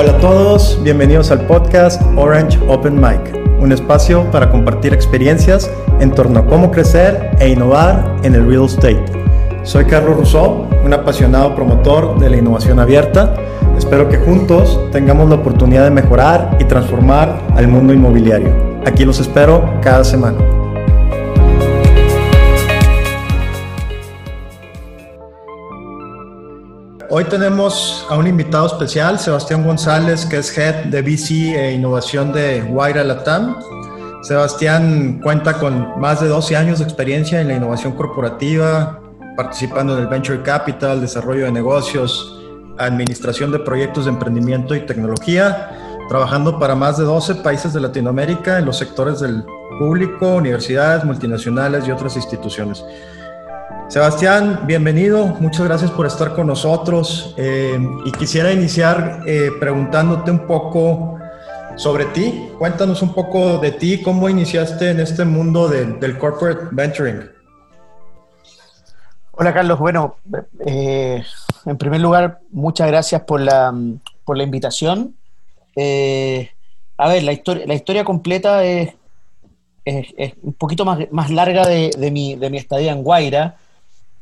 Hola a todos, bienvenidos al podcast Orange Open Mic, un espacio para compartir experiencias en torno a cómo crecer e innovar en el real estate. Soy Carlos Rousseau, un apasionado promotor de la innovación abierta. Espero que juntos tengamos la oportunidad de mejorar y transformar al mundo inmobiliario. Aquí los espero cada semana. Hoy tenemos a un invitado especial, Sebastián González, que es Head de VC e Innovación de Guaira Latam. Sebastián cuenta con más de 12 años de experiencia en la innovación corporativa, participando en el Venture Capital, desarrollo de negocios, administración de proyectos de emprendimiento y tecnología, trabajando para más de 12 países de Latinoamérica en los sectores del público, universidades, multinacionales y otras instituciones. Sebastián, bienvenido, muchas gracias por estar con nosotros eh, y quisiera iniciar eh, preguntándote un poco sobre ti. Cuéntanos un poco de ti, cómo iniciaste en este mundo del corporate venturing. Hola Carlos, bueno, eh, en primer lugar, muchas gracias por la, por la invitación. a ver, la historia, la historia completa es, es, un poquito más, más larga de, de, mi, de mi estadía en Guaira.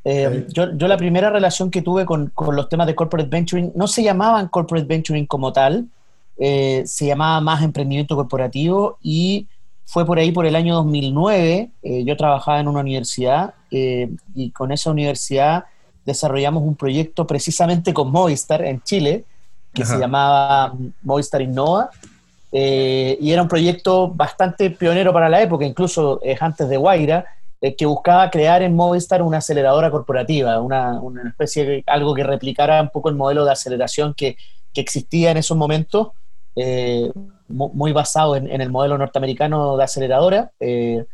Eh, yo, yo, la primera relación que tuve con, con, los temas de corporate venturing no se llamaban corporate venturing como tal, eh, se llamaba más emprendimiento corporativo y fue por ahí por el año 2009. Eh, yo trabajaba en una universidad y con esa universidad desarrollamos un proyecto precisamente con Movistar en Chile que se llamaba Movistar Innova. y era un proyecto bastante pionero para la época, incluso es antes de Guaira, eh, que buscaba crear en Movistar una aceleradora corporativa, una, una, especie de algo que replicara un poco el modelo de aceleración que, que existía en esos momentos, eh, muy basado en, el modelo norteamericano de aceleradora. Eh,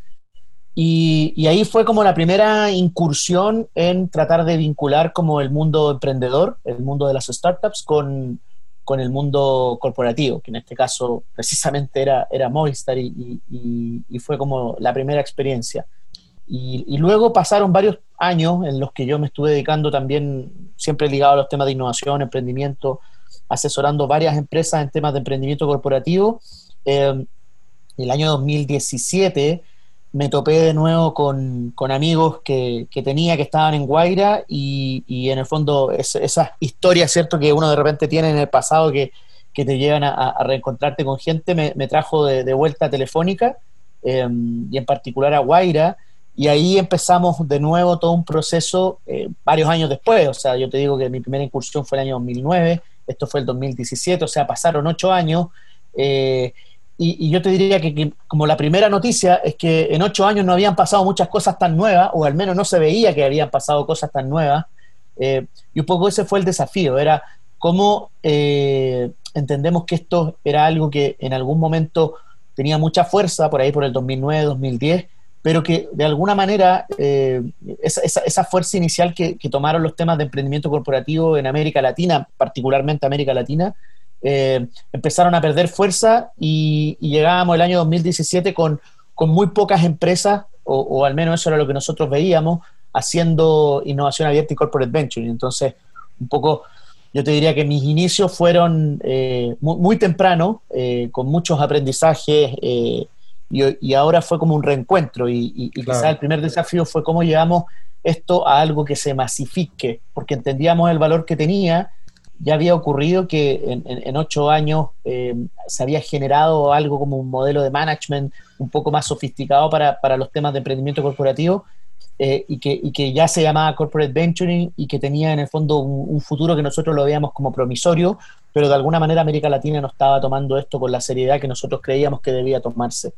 y, y, ahí fue como la primera incursión en tratar de vincular como el mundo emprendedor, el mundo de las startups, con, con el mundo corporativo, que en este caso precisamente era, era Movistar y, y, y fue como la primera experiencia. Y, luego pasaron varios años en los que yo me estuve dedicando también, siempre ligado a los temas de innovación, emprendimiento, asesorando varias empresas en temas de emprendimiento corporativo. Eh, el año 2017 me topé de nuevo con, con amigos que, que, tenía que estaban en Guaira y, y en el fondo es, esas historias, ¿cierto?, que uno de repente tiene en el pasado que, que te llevan a, reencontrarte con gente, me, trajo de, vuelta Telefónica eh, y en particular a Guaira y ahí empezamos de nuevo todo un proceso eh, varios años después. O sea, yo te digo que mi primera incursión fue el año 2009, esto fue el 2017, o sea, pasaron ocho años. Eh, y, yo te diría que, como la primera noticia es que en ocho años no habían pasado muchas cosas tan nuevas, o al menos no se veía que habían pasado cosas tan nuevas. Eh, y un poco ese fue el desafío, era cómo entendemos que esto era algo que en algún momento tenía mucha fuerza, por ahí por el 2009, 2010, pero que de alguna manera eh, esa, fuerza inicial que, tomaron los temas de emprendimiento corporativo en América Latina, particularmente América Latina, eh, empezaron a perder fuerza y, llegábamos el año 2017 con, con muy pocas empresas, o, al menos eso era lo que nosotros veíamos, haciendo innovación abierta y corporate venture. Entonces, un poco, yo te diría que mis inicios fueron eh, muy temprano, con muchos aprendizajes y, ahora fue como un reencuentro y, y, quizás el primer desafío fue cómo llevamos esto a algo que se masifique, porque entendíamos el valor que tenía, ya había ocurrido que en, ocho años eh, se había generado algo como un modelo de management un poco más sofisticado para, para los temas de emprendimiento corporativo eh, y, que, y, que, ya se llamaba corporate venturing y que tenía en el fondo un, un, futuro que nosotros lo veíamos como promisorio, pero de alguna manera América Latina no estaba tomando esto con la seriedad que nosotros creíamos que debía tomarse.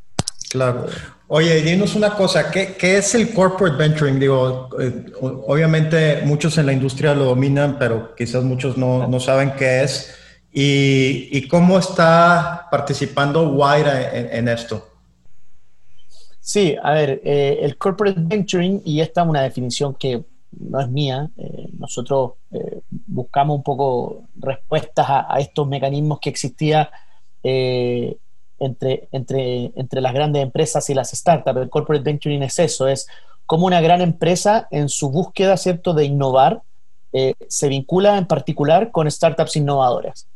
Claro. Oye, dinos una cosa, ¿qué, ¿qué, es el corporate venturing? Digo, eh, obviamente muchos en la industria lo dominan, pero quizás muchos no, no saben qué es. Y, y, cómo está participando Waira en, esto? Sí, a ver, eh, el corporate venturing, y esta es una definición que no es mía, eh, nosotros buscamos un poco respuestas a, a, estos mecanismos que existía entre, entre, entre las grandes empresas y las startups. El corporate venturing es eso, es como una gran empresa en su búsqueda, ¿cierto?, de innovar, eh, se vincula en particular con startups innovadoras.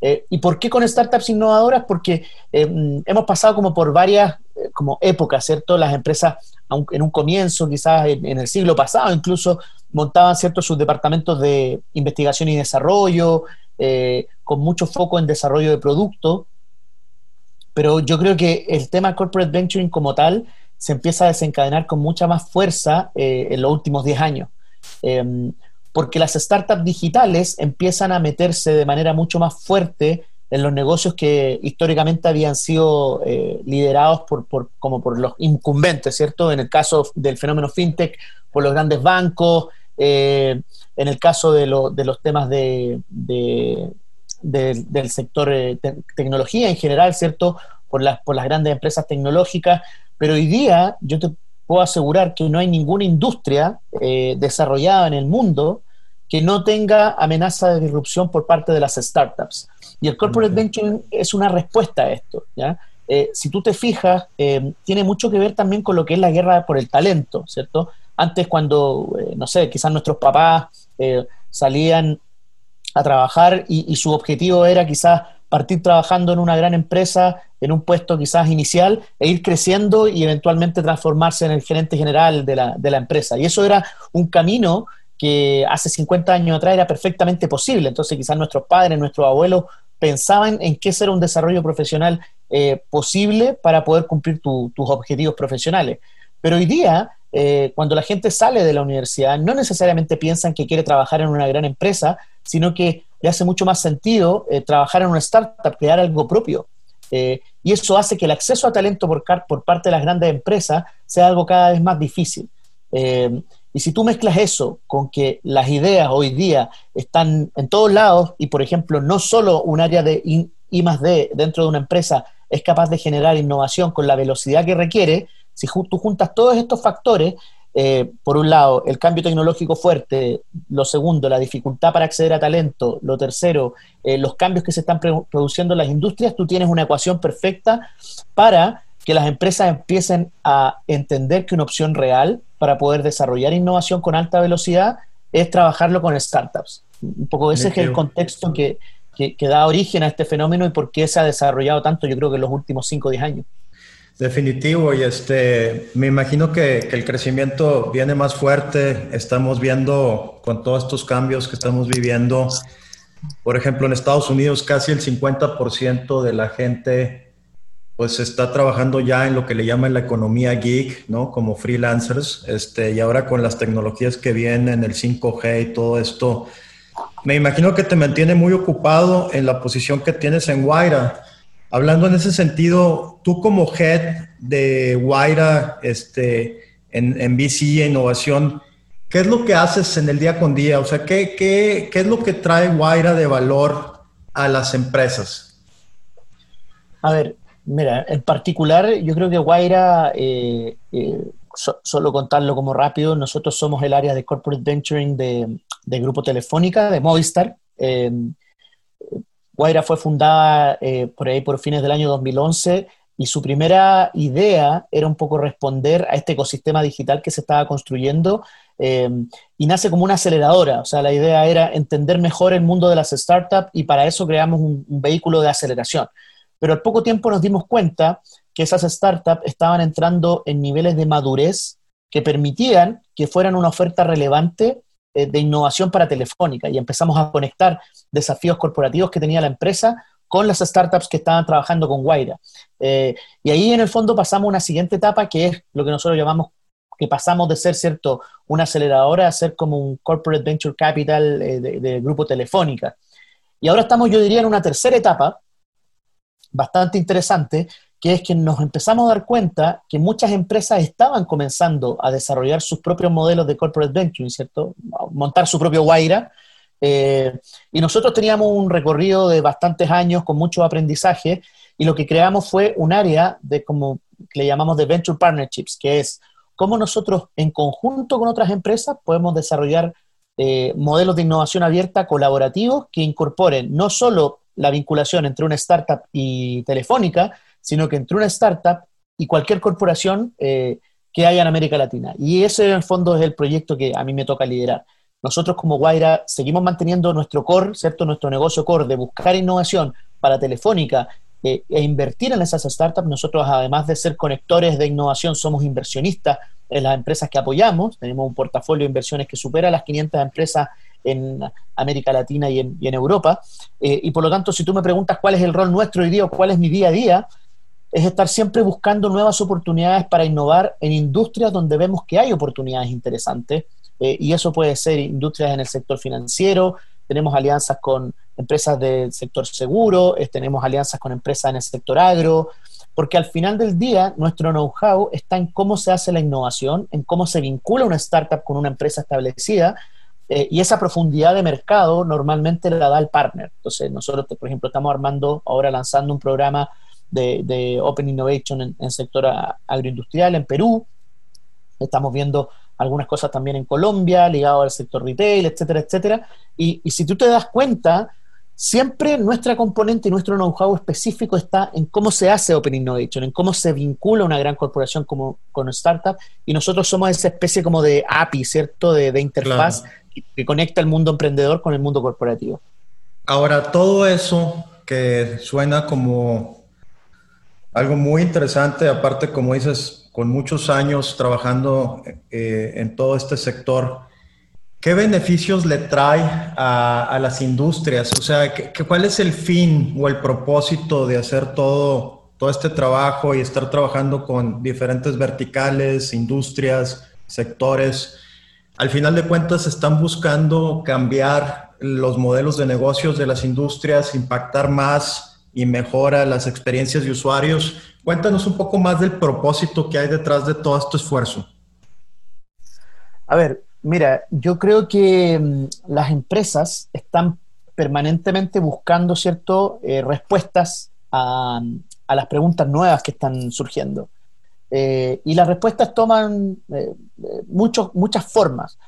Eh, ¿Y por qué con startups innovadoras? Porque eh, hemos pasado como por varias como épocas, ¿cierto? Las empresas en un comienzo, quizás en, el siglo pasado, incluso montaban ciertos sus departamentos de investigación y desarrollo, con mucho foco en desarrollo de productos. Pero yo creo que el tema corporate venturing como tal se empieza a desencadenar con mucha más fuerza en los últimos 10 años. Em, porque las startups digitales empiezan a meterse de manera mucho más fuerte en los negocios que históricamente habían sido eh, liderados por, como por los incumbentes, ¿cierto? En el caso del fenómeno fintech, por los grandes bancos, eh, en el caso de, los temas de, del sector eh, tecnología en general, ¿cierto? Por las, por las grandes empresas tecnológicas, pero hoy día yo te puedo asegurar que no hay ninguna industria eh, desarrollada en el mundo que no tenga amenaza de disrupción por parte de las startups. Y el corporate venturing es una respuesta a esto. ¿ya? Eh, si tú te fijas, eh, tiene mucho que ver también con lo que es la guerra por el talento, ¿cierto? Antes cuando, no sé, quizás nuestros papás salían a trabajar y, su objetivo era quizás partir trabajando en una gran empresa, en un puesto quizás inicial, e ir creciendo y eventualmente transformarse en el gerente general de la, de la empresa. Y eso era un camino que hace 50 años atrás era perfectamente posible. Entonces quizás nuestros padres, nuestros abuelos pensaban en qué ser un desarrollo profesional eh, posible para poder cumplir tus objetivos profesionales. Pero hoy día, eh, cuando la gente sale de la universidad, no necesariamente piensan que quiere trabajar en una gran empresa, sino que le hace mucho más sentido eh, trabajar en una startup, crear algo propio. Eh, y eso hace que el acceso a talento por, parte de las grandes empresas sea algo cada vez más difícil. Eh, y si tú mezclas eso con que las ideas hoy día están en todos lados y, por ejemplo, no solo un área de I, más D dentro de una empresa es capaz de generar innovación con la velocidad que requiere, si tú juntas todos estos factores, eh, por un lado, el cambio tecnológico fuerte, lo segundo, la dificultad para acceder a talento, lo tercero, eh, los cambios que se están produciendo en las industrias, tú tienes una ecuación perfecta para que las empresas empiecen a entender que una opción real para poder desarrollar innovación con alta velocidad es trabajarlo con startups. Un poco ese es el contexto que, que, que da origen a este fenómeno y por qué se ha desarrollado tanto, yo creo que en los últimos 5 o 10 años. Definitivo, y este, me imagino que, el crecimiento viene más fuerte. Estamos viendo con todos estos cambios que estamos viviendo, por ejemplo, en Estados Unidos casi el 50% de la gente pues está trabajando ya en lo que le llaman la economía geek, ¿no? Como freelancers, este, y ahora con las tecnologías que vienen, el 5G y todo esto, me imagino que te mantiene muy ocupado en la posición que tienes en Guaira. Hablando en ese sentido, tú como head de Guaira este, en, en e Innovación, ¿qué es lo que haces en el día con día? O sea, ¿qué, qué, qué es lo que trae Guaira de valor a las empresas? A ver, mira, en particular yo creo que Guaira, eh, eh, solo contarlo como rápido, nosotros somos el área de Corporate Venturing de, de Grupo Telefónica, de Movistar. Eh, Guaira fue fundada eh, por ahí por fines del año 2011 y su primera idea era un poco responder a este ecosistema digital que se estaba construyendo em, y nace como una aceleradora. O sea, la idea era entender mejor el mundo de las startups y para eso creamos un, un vehículo de aceleración. Pero al poco tiempo nos dimos cuenta que esas startups estaban entrando en niveles de madurez que permitían que fueran una oferta relevante de innovación para Telefónica y empezamos a conectar desafíos corporativos que tenía la empresa con las startups que estaban trabajando con Guaira. Eh, y ahí en el fondo pasamos a una siguiente etapa que es lo que nosotros llamamos que pasamos de ser, ¿cierto?, una aceleradora a ser como un corporate venture capital del eh, de grupo Telefónica. Y ahora estamos, yo diría, en una tercera etapa, bastante interesante, que es que nos empezamos a dar cuenta que muchas empresas estaban comenzando a desarrollar sus propios modelos de corporate venture, ¿cierto? montar su propio Guaira. Eh, y nosotros teníamos un recorrido de bastantes años con mucho aprendizaje y lo que creamos fue un área de como le llamamos de venture partnerships, que es cómo nosotros en conjunto con otras empresas podemos desarrollar eh, modelos de innovación abierta colaborativos que incorporen no solo la vinculación entre una startup y telefónica, sino que entre una startup y cualquier corporación eh, que haya en América Latina. Y ese en el fondo es el proyecto que a mí me toca liderar. nosotros como Guaira seguimos manteniendo nuestro core, ¿cierto? Nuestro negocio core de buscar innovación para Telefónica eh, e invertir en esas startups. Nosotros, además de ser conectores de innovación, somos inversionistas en las empresas que apoyamos. Tenemos un portafolio de inversiones que supera las 500 empresas en América Latina y en, Europa. Eh, y por lo tanto, si tú me preguntas cuál es el rol nuestro hoy día o cuál es mi día a día, es estar siempre buscando nuevas oportunidades para innovar en industrias donde vemos que hay oportunidades interesantes. Eh, y eso puede ser industrias en el sector financiero, tenemos alianzas con empresas del sector seguro, eh, tenemos alianzas con empresas en el sector agro, porque al final del día nuestro know-how está en cómo se hace la innovación, en cómo se vincula una startup con una empresa establecida eh, y esa profundidad de mercado normalmente la da el partner. Entonces, nosotros, por ejemplo, estamos armando, ahora lanzando un programa de, Open Innovation en, el sector agroindustrial en Perú. Estamos viendo algunas cosas también en Colombia, ligado al sector retail, etcétera, etcétera. Y, si tú te das cuenta, siempre nuestra componente y nuestro know-how específico está en cómo se hace Open Innovation, en cómo se vincula una gran corporación como con startup, y nosotros somos esa especie como de API, ¿cierto? De, interfaz que conecta el mundo emprendedor con el mundo corporativo. Ahora, todo eso que suena como algo muy interesante, aparte, como dices, con muchos años trabajando eh, en todo este sector, ¿qué beneficios le trae a, las industrias? O sea, ¿qué, cuál es el fin o el propósito de hacer todo, todo este trabajo y estar trabajando con diferentes verticales, industrias, sectores? Al final de cuentas, están buscando cambiar los modelos de negocios de las industrias, impactar más y mejora las experiencias de usuarios. Cuéntanos un poco más del propósito que hay detrás de todo este esfuerzo. A ver, mira, yo creo que mm, las empresas están permanentemente buscando, ¿cierto?, eh, respuestas a, las preguntas nuevas que están surgiendo. Eh, y las respuestas toman eh, muchas formas.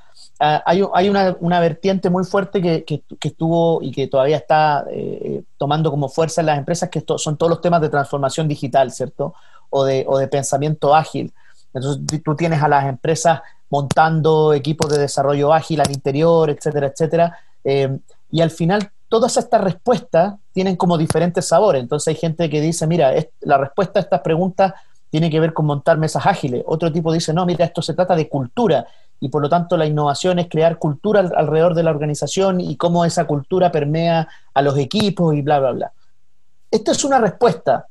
Ah, hay, una, vertiente muy fuerte que, estuvo y que todavía está eh, tomando como fuerza en las empresas, que son todos los temas de transformación digital, ¿cierto? O de, o de pensamiento ágil. Entonces tú tienes a las empresas montando equipos de desarrollo ágil al interior, etcétera, etcétera. Eh, y al final todas estas respuestas tienen como diferentes sabores. Entonces hay gente que dice, mira, la respuesta a estas preguntas tiene que ver con montar mesas ágiles. Otro tipo dice, no, mira, esto se trata de cultura y por lo tanto la innovación es crear cultura alrededor de la organización y cómo esa cultura permea a los equipos y bla, bla, bla. Esta es una respuesta,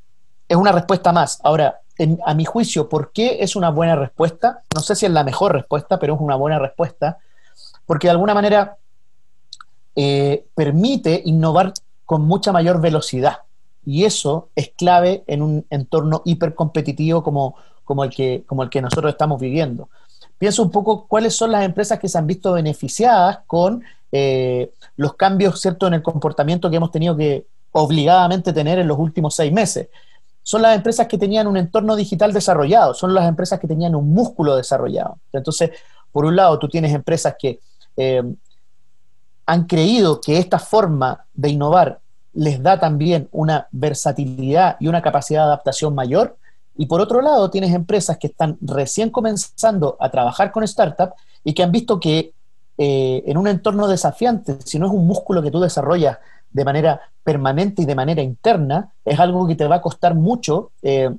es una respuesta más. Ahora, a mi juicio, ¿por qué es una buena respuesta? No sé si es la mejor respuesta, pero es una buena respuesta, porque de alguna manera eh, permite innovar con mucha mayor velocidad. Y eso es clave en un entorno hipercompetitivo como, como, el que, como el que nosotros estamos viviendo pienso un poco cuáles son las empresas que se han visto beneficiadas con eh, los cambios ¿cierto? en el comportamiento que hemos tenido que obligadamente tener en los últimos seis meses. Son las empresas que tenían un entorno digital desarrollado, son las empresas que tenían un músculo desarrollado. Entonces, por un lado, tú tienes empresas que eh, han creído que esta forma de innovar les da también una versatilidad y una capacidad de adaptación mayor, y por otro lado, tienes empresas que están recién comenzando a trabajar con startups y que han visto que eh, en un entorno desafiante, si no es un músculo que tú desarrollas de manera permanente y de manera interna, es algo que te va a costar mucho eh,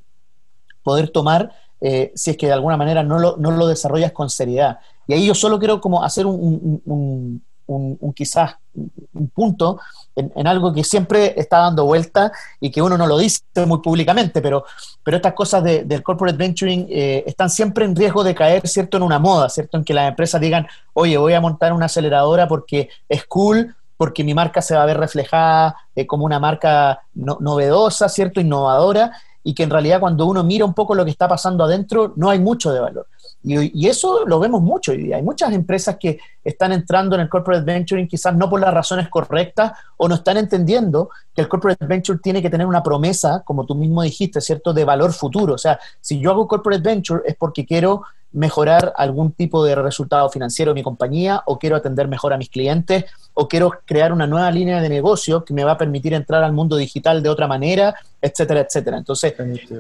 poder tomar eh, si es que de alguna manera no lo, no lo, desarrollas con seriedad. Y ahí yo solo quiero como hacer un un, quizás un punto en, algo que siempre está dando vuelta y que uno no lo dice muy públicamente, pero, pero estas cosas del corporate venturing eh, están siempre en riesgo de caer, ¿cierto?, en una moda, ¿cierto?, en que las empresas digan, oye, voy a montar una aceleradora porque es cool, porque mi marca se va a ver reflejada eh, como una marca novedosa, ¿cierto?, innovadora, y que en realidad cuando uno mira un poco lo que está pasando adentro, no hay mucho de valor. Y, eso lo vemos mucho hoy día. Hay muchas empresas que están entrando en el corporate venturing quizás no por las razones correctas o no están entendiendo que el corporate venture tiene que tener una promesa, como tú mismo dijiste, ¿cierto?, de valor futuro. O sea, si yo hago corporate venture es porque quiero mejorar algún tipo de resultado financiero de mi compañía o quiero atender mejor a mis clientes o quiero crear una nueva línea de negocio que me va a permitir entrar al mundo digital de otra manera, etcétera, etcétera. Entonces,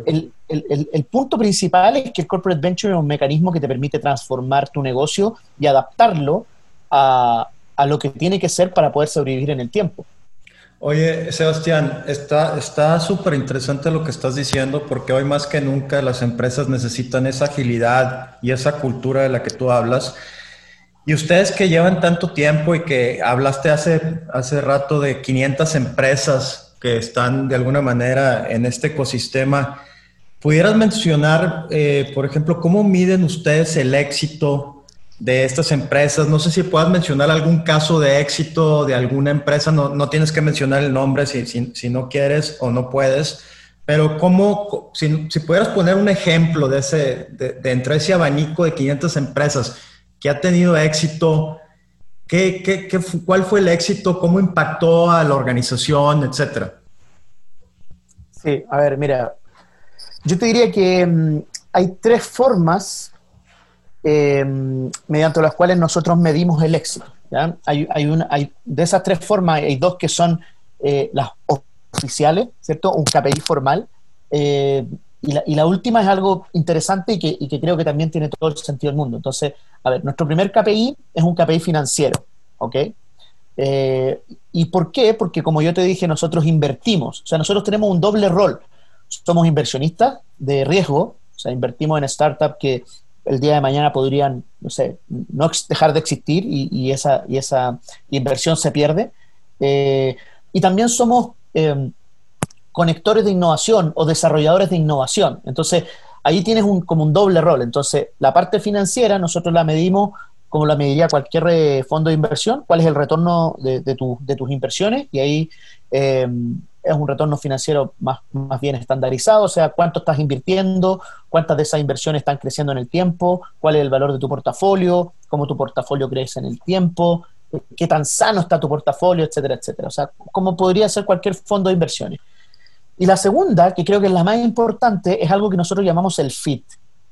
el, el, el, punto principal es que el corporate venture es un mecanismo que te permite transformar tu negocio y adaptarlo a, a lo que tiene que ser para poder sobrevivir en el tiempo. Oye, Sebastián, está súper interesante lo que estás diciendo porque hoy más que nunca las empresas necesitan esa agilidad y esa cultura de la que tú hablas. Y ustedes que llevan tanto tiempo y que hablaste hace, hace rato de 500 empresas que están de alguna manera en este ecosistema, ¿pudieras mencionar, eh, por ejemplo, cómo miden ustedes el éxito de estas empresas. No sé si puedas mencionar algún caso de éxito de alguna empresa. No, no tienes que mencionar el nombre si, si, no quieres o no puedes. Pero cómo, si, si pudieras poner un ejemplo de, ese, de, entre ese abanico de 500 empresas que ha tenido éxito, ¿qué, qué, qué, cuál fue el éxito? ¿Cómo impactó a la organización, etcétera? Sí, a ver, mira, yo te diría que mm, hay tres formas Em, mediante las cuales nosotros medimos el éxito. Hay, hay, una, hay, de esas tres formas, hay dos que son eh, las oficiales, ¿cierto? Un KPI formal. Eh, y, la, y, la, última es algo interesante y que, y que, creo que también tiene todo el sentido del mundo. Entonces, a ver, nuestro primer KPI es un KPI financiero, ¿ok? Eh, ¿Y por qué? Porque como yo te dije, nosotros invertimos. O sea, nosotros tenemos un doble rol. Somos inversionistas de riesgo, o sea, invertimos en startups que el día de mañana podrían, no sé, no dejar de existir y, esa, y esa inversión se pierde. Eh, y también somos em, conectores de innovación o desarrolladores de innovación. Entonces, ahí tienes un, como un doble rol. Entonces, la parte financiera nosotros la medimos como la mediría cualquier eh, fondo de inversión, cuál es el retorno de, de, de tus inversiones y ahí em, es un retorno financiero más, más bien estandarizado, o sea, cuánto estás invirtiendo, cuántas de esas inversiones están creciendo en el tiempo, cuál es el valor de tu portafolio, cómo tu portafolio crece en el tiempo, qué tan sano está tu portafolio, etcétera, etcétera. O sea, como podría ser cualquier fondo de inversiones. Y la segunda, que creo que es la más importante, es algo que nosotros llamamos el fit.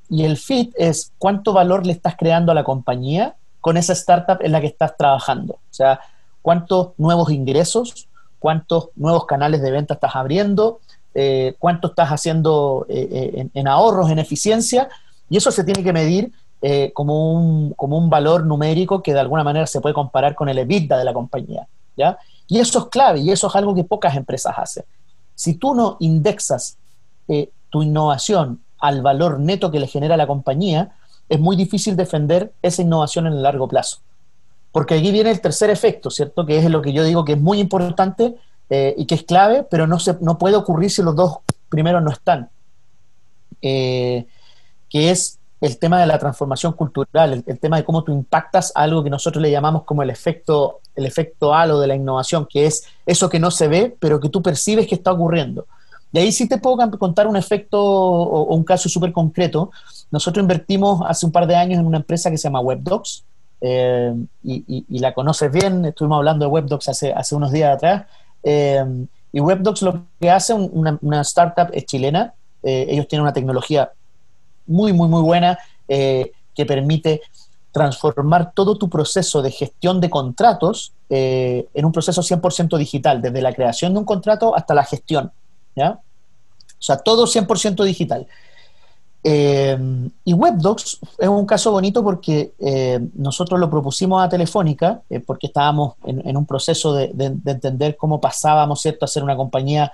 Y el fit es cuánto valor le estás creando a la compañía con esa startup en la que estás trabajando. O sea, cuántos nuevos ingresos, cuántos nuevos canales de venta estás abriendo, eh, cuánto estás haciendo eh, eh, en, ahorros, en eficiencia, y eso se tiene que medir como, un, como un valor numérico que de alguna manera se puede comparar con el EBITDA de la compañía. ¿ya? Y eso es clave, y eso es algo que pocas empresas hacen. Si tú no indexas tu innovación al valor neto que le genera la compañía, es muy difícil defender esa innovación en el largo plazo. Porque aquí viene el tercer efecto, ¿cierto? Que es lo que yo digo que es muy importante eh, y que es clave, pero no, se, no puede ocurrir si los dos primeros no están. Eh, que es el tema de la transformación cultural, el, tema de cómo tú impactas algo que nosotros le llamamos como el efecto, el efecto halo de la innovación, que es eso que no se ve, pero que tú percibes que está ocurriendo. De ahí sí te puedo contar un efecto o, un caso súper concreto. Nosotros invertimos hace un par de años en una empresa que se llama WebDocs, eh, y, la conoces bien, estuvimos hablando de WebDocs hace, hace unos días atrás, eh, y WebDocs lo que hace, una, startup es chilena, eh, ellos tienen una tecnología muy, muy, muy buena que permite transformar todo tu proceso de gestión de contratos en un proceso 100% digital, desde la creación de un contrato hasta la gestión, ¿ya? O sea, todo 100% digital. Eh, y WebDocs es un caso bonito porque eh, nosotros lo propusimos a Telefónica, eh, porque estábamos en, un proceso de, entender cómo pasábamos ¿cierto? a ser una compañía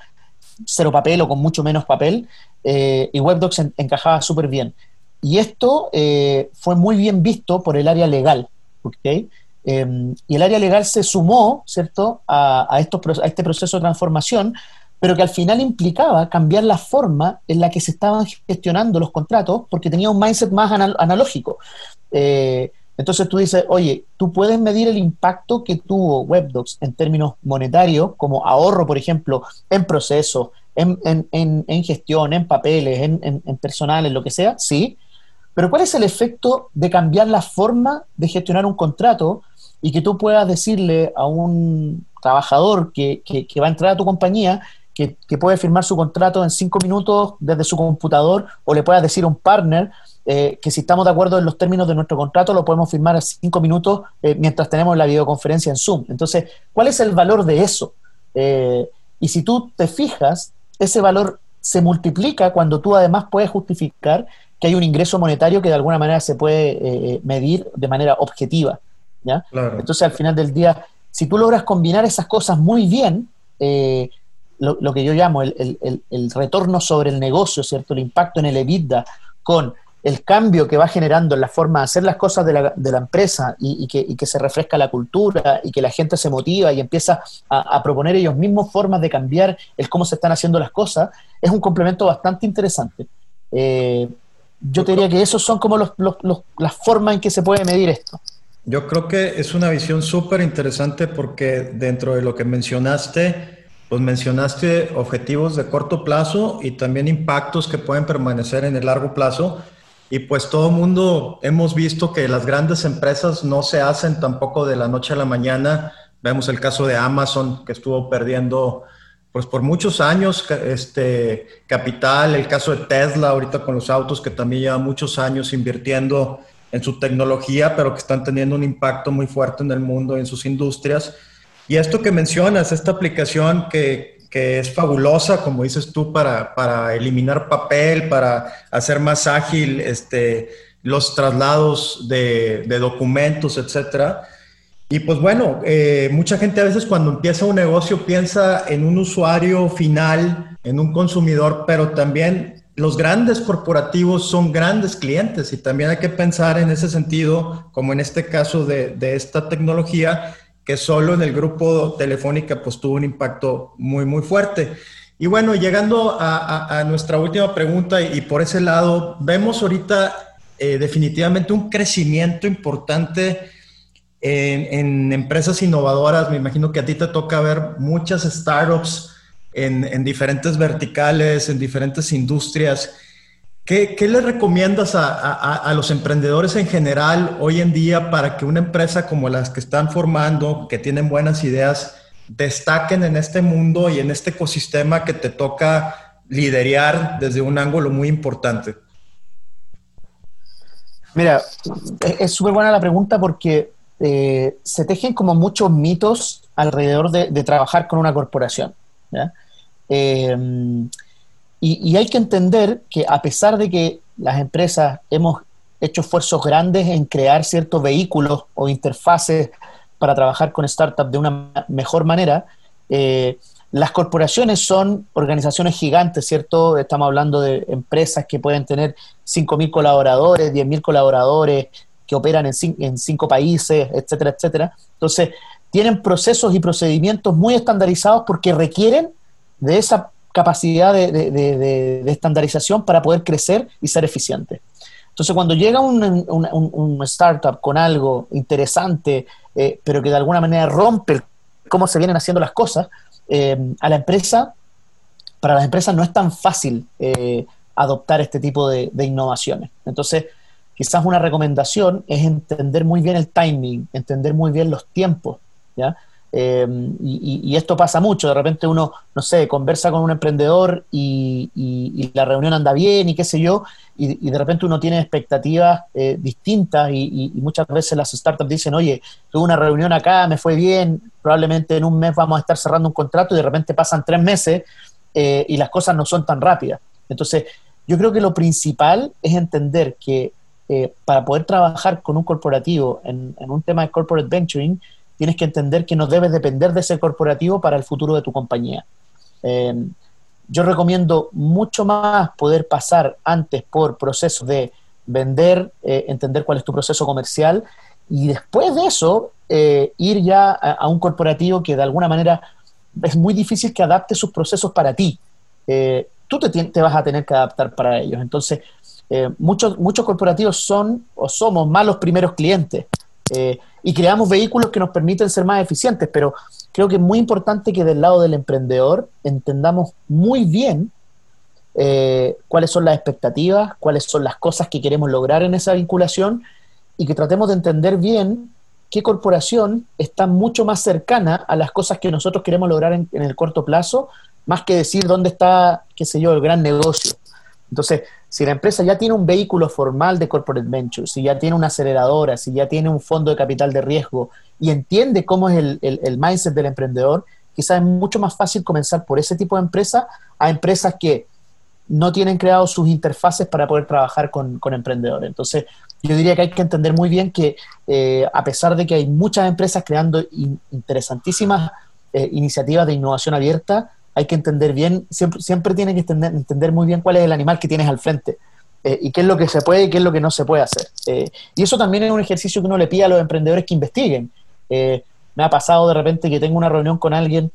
cero papel o con mucho menos papel, y WebDocs encajaba súper bien. Y esto fue muy bien visto por el área legal. y el área legal se sumó ¿cierto? A, a, estos, a este proceso de transformación pero que al final implicaba cambiar la forma en la que se estaban gestionando los contratos porque tenía un mindset más analógico. Eh, entonces tú dices, oye, tú puedes medir el impacto que tuvo WebDocs en términos monetarios, como ahorro, por ejemplo, en procesos, en, en, gestión, en papeles, en, personal, en lo que sea, sí. Pero ¿cuál es el efecto de cambiar la forma de gestionar un contrato y que tú puedas decirle a un trabajador que, que va a entrar a tu compañía que, puede firmar su contrato en cinco minutos desde su computador o le puedas decir a un partner eh, que si estamos de acuerdo en los términos de nuestro contrato lo podemos firmar en cinco minutos eh, mientras tenemos la videoconferencia en Zoom. Entonces, ¿cuál es el valor de eso? Eh, y si tú te fijas, ese valor se multiplica cuando tú además puedes justificar que hay un ingreso monetario que de alguna manera se puede medir de manera objetiva. ¿ya? Entonces, al final del día, si tú logras combinar esas cosas muy bien, eh, lo, que yo llamo el, el, retorno sobre el negocio, ¿cierto? El impacto en el EBITDA con el cambio que va generando en la forma de hacer las cosas de la, de la empresa y, que, se refresca la cultura y que la gente se motiva y empieza a, proponer ellos mismos formas de cambiar el cómo se están haciendo las cosas, es un complemento bastante interesante. Eh, yo te diría que esos son como los, las formas en que se puede medir esto. Yo creo que es una visión súper interesante porque dentro de lo que mencionaste, pues mencionaste objetivos de corto plazo y también impactos que pueden permanecer en el largo plazo. Y pues todo mundo hemos visto que las grandes empresas no se hacen tampoco de la noche a la mañana. Vemos el caso de Amazon que estuvo perdiendo pues por muchos años este capital, el caso de Tesla ahorita con los autos que también lleva muchos años invirtiendo en su tecnología, pero que están teniendo un impacto muy fuerte en el mundo y en sus industrias. Y esto que mencionas, esta aplicación que, que es fabulosa, como dices tú, para, para, eliminar papel, para hacer más ágil este, los traslados de, documentos, etcétera. Y pues bueno, eh, mucha gente a veces cuando empieza un negocio piensa en un usuario final, en un consumidor, pero también los grandes corporativos son grandes clientes y también hay que pensar en ese sentido, como en este caso de, de esta tecnología, que solo en el grupo Telefónica pues tuvo un impacto muy, muy fuerte. Y bueno, llegando a, nuestra última pregunta y, por ese lado, vemos ahorita eh, definitivamente un crecimiento importante en, empresas innovadoras. Me imagino que a ti te toca ver muchas startups en, en diferentes verticales, en diferentes industrias. ¿Qué, ¿Qué, le recomiendas a, a, los emprendedores en general hoy en día para que una empresa como las que están formando, que tienen buenas ideas, destaquen en este mundo y en este ecosistema que te toca liderar desde un ángulo muy importante? Mira, es súper buena la pregunta porque eh, se tejen como muchos mitos alrededor de, trabajar con una corporación. ¿ya? Eh, y, hay que entender que a pesar de que las empresas hemos hecho esfuerzos grandes en crear ciertos vehículos o interfaces para trabajar con startups de una mejor manera, eh, las corporaciones son organizaciones gigantes, ¿cierto? Estamos hablando de empresas que pueden tener 5.000 colaboradores, 10.000 colaboradores, que operan en, en cinco países, etcétera, etcétera. Entonces, tienen procesos y procedimientos muy estandarizados porque requieren de esa capacidad de, estandarización para poder crecer y ser eficiente. Entonces, cuando llega un, startup con algo interesante, eh, pero que de alguna manera rompe cómo se vienen haciendo las cosas, eh, a la empresa, para las empresas no es tan fácil eh, adoptar este tipo de, de innovaciones. Entonces, quizás una recomendación es entender muy bien el timing, entender muy bien los tiempos, ¿ya? Em, y, esto pasa mucho, de repente uno, no sé, conversa con un emprendedor y, la reunión anda bien y qué sé yo, y, de repente uno tiene expectativas eh, distintas y, muchas veces las startups dicen, oye, tuve una reunión acá, me fue bien, probablemente en un mes vamos a estar cerrando un contrato y de repente pasan tres meses eh, y las cosas no son tan rápidas. Entonces, yo creo que lo principal es entender que eh, para poder trabajar con un corporativo en un tema de corporate venturing, tienes que entender que no debes depender de ese corporativo para el futuro de tu compañía. Eh, yo recomiendo mucho más poder pasar antes por procesos de vender, eh, entender cuál es tu proceso comercial y después de eso eh, ir ya a, un corporativo que de alguna manera es muy difícil que adapte sus procesos para ti. tú te, vas a tener que adaptar para ellos. Entonces, muchos, muchos corporativos son o somos malos primeros clientes. Y creamos vehículos que nos permiten ser más eficientes, pero creo que es muy importante que del lado del emprendedor entendamos muy bien eh, cuáles son las expectativas, cuáles son las cosas que queremos lograr en esa vinculación y que tratemos de entender bien qué corporación está mucho más cercana a las cosas que nosotros queremos lograr en, en el corto plazo, más que decir dónde está, qué sé yo, el gran negocio. Entonces, si la empresa ya tiene un vehículo formal de corporate venture, si ya tiene una aceleradora, si ya tiene un fondo de capital de riesgo y entiende cómo es el, mindset del emprendedor, quizás es mucho más fácil comenzar por ese tipo de empresa a empresas que no tienen creado sus interfaces para poder trabajar con, emprendedores. Entonces, yo diría que hay que entender muy bien que eh, a pesar de que hay muchas empresas creando interesantísimas eh, iniciativas de innovación abierta, hay que entender bien, siempre, siempre tiene que entender, entender muy bien cuál es el animal que tienes al frente. Eh, y qué es lo que se puede y qué es lo que no se puede hacer. y eso también es un ejercicio que uno le pide a los emprendedores que investiguen. me ha pasado de repente que tengo una reunión con alguien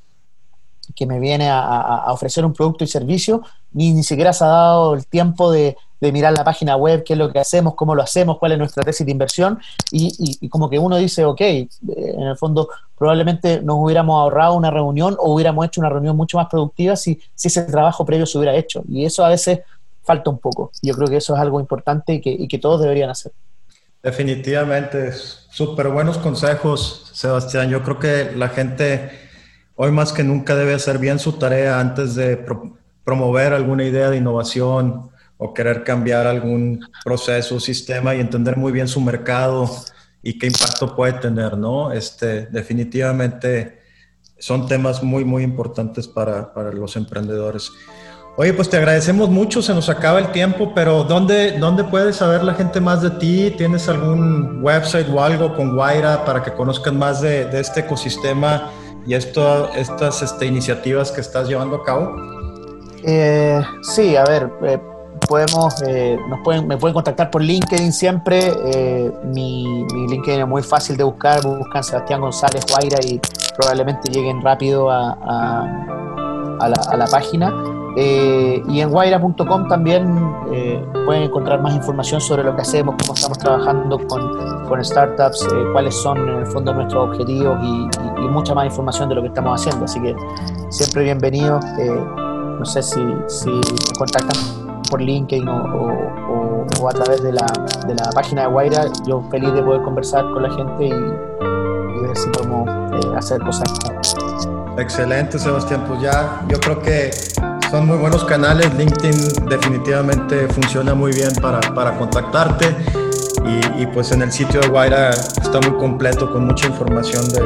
que me viene a, ofrecer un producto y servicio, ni, ni siquiera se ha dado el tiempo de, mirar la página web, qué es lo que hacemos, cómo lo hacemos, cuál es nuestra tesis de inversión, y, como que uno dice, ok, eh, en el fondo probablemente nos hubiéramos ahorrado una reunión o hubiéramos hecho una reunión mucho más productiva si, si ese trabajo previo se hubiera hecho. Y eso a veces falta un poco. Yo creo que eso es algo importante y que, y que todos deberían hacer. Definitivamente, súper buenos consejos, Sebastián. Yo creo que la gente hoy más que nunca debe hacer bien su tarea antes de promover alguna idea de innovación o querer cambiar algún proceso, sistema y entender muy bien su mercado y qué impacto puede tener, ¿no? Este, definitivamente son temas muy, muy importantes para, para los emprendedores. Oye, pues te agradecemos mucho, se nos acaba el tiempo, pero ¿dónde, ¿dónde puede saber la gente más de ti? ¿Tienes algún website o algo con Guaira para que conozcan más de, de este ecosistema y esto, estas este, iniciativas que estás llevando a cabo? Eh, sí, a ver, eh, podemos, eh, nos pueden, me pueden contactar por LinkedIn siempre. Mi, mi, LinkedIn es muy fácil de buscar, buscan Sebastián González Guaira y probablemente lleguen rápido a, a, la, a la, página. y en guaira.com también pueden encontrar más información sobre lo que hacemos, cómo estamos trabajando con, con startups, cuáles son en el fondo nuestros objetivos y, y mucha más información de lo que estamos haciendo. Así que siempre bienvenido. Eh, no sé si, si contactan por LinkedIn o, o, a través de la, de la, página de Guaira. Yo feliz de poder conversar con la gente y, y ver si podemos eh, hacer cosas. Excelente, Sebastián. Pues ya, yo creo que son muy buenos canales. LinkedIn definitivamente funciona muy bien para, para contactarte. Y, pues en el sitio de Guaira está muy completo con mucha información de,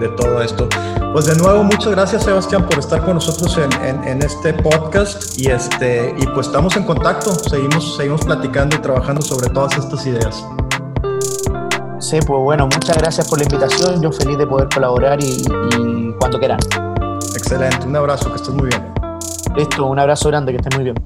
de, todo esto. Pues de nuevo, muchas gracias Sebastián por estar con nosotros en, en, este podcast y, este, y pues estamos en contacto, seguimos, seguimos platicando y trabajando sobre todas estas ideas. Sí, pues bueno, muchas gracias por la invitación, yo feliz de poder colaborar y, y cuando quieran. Excelente, un abrazo, que estés muy bien. Listo, un abrazo grande, que estés muy bien.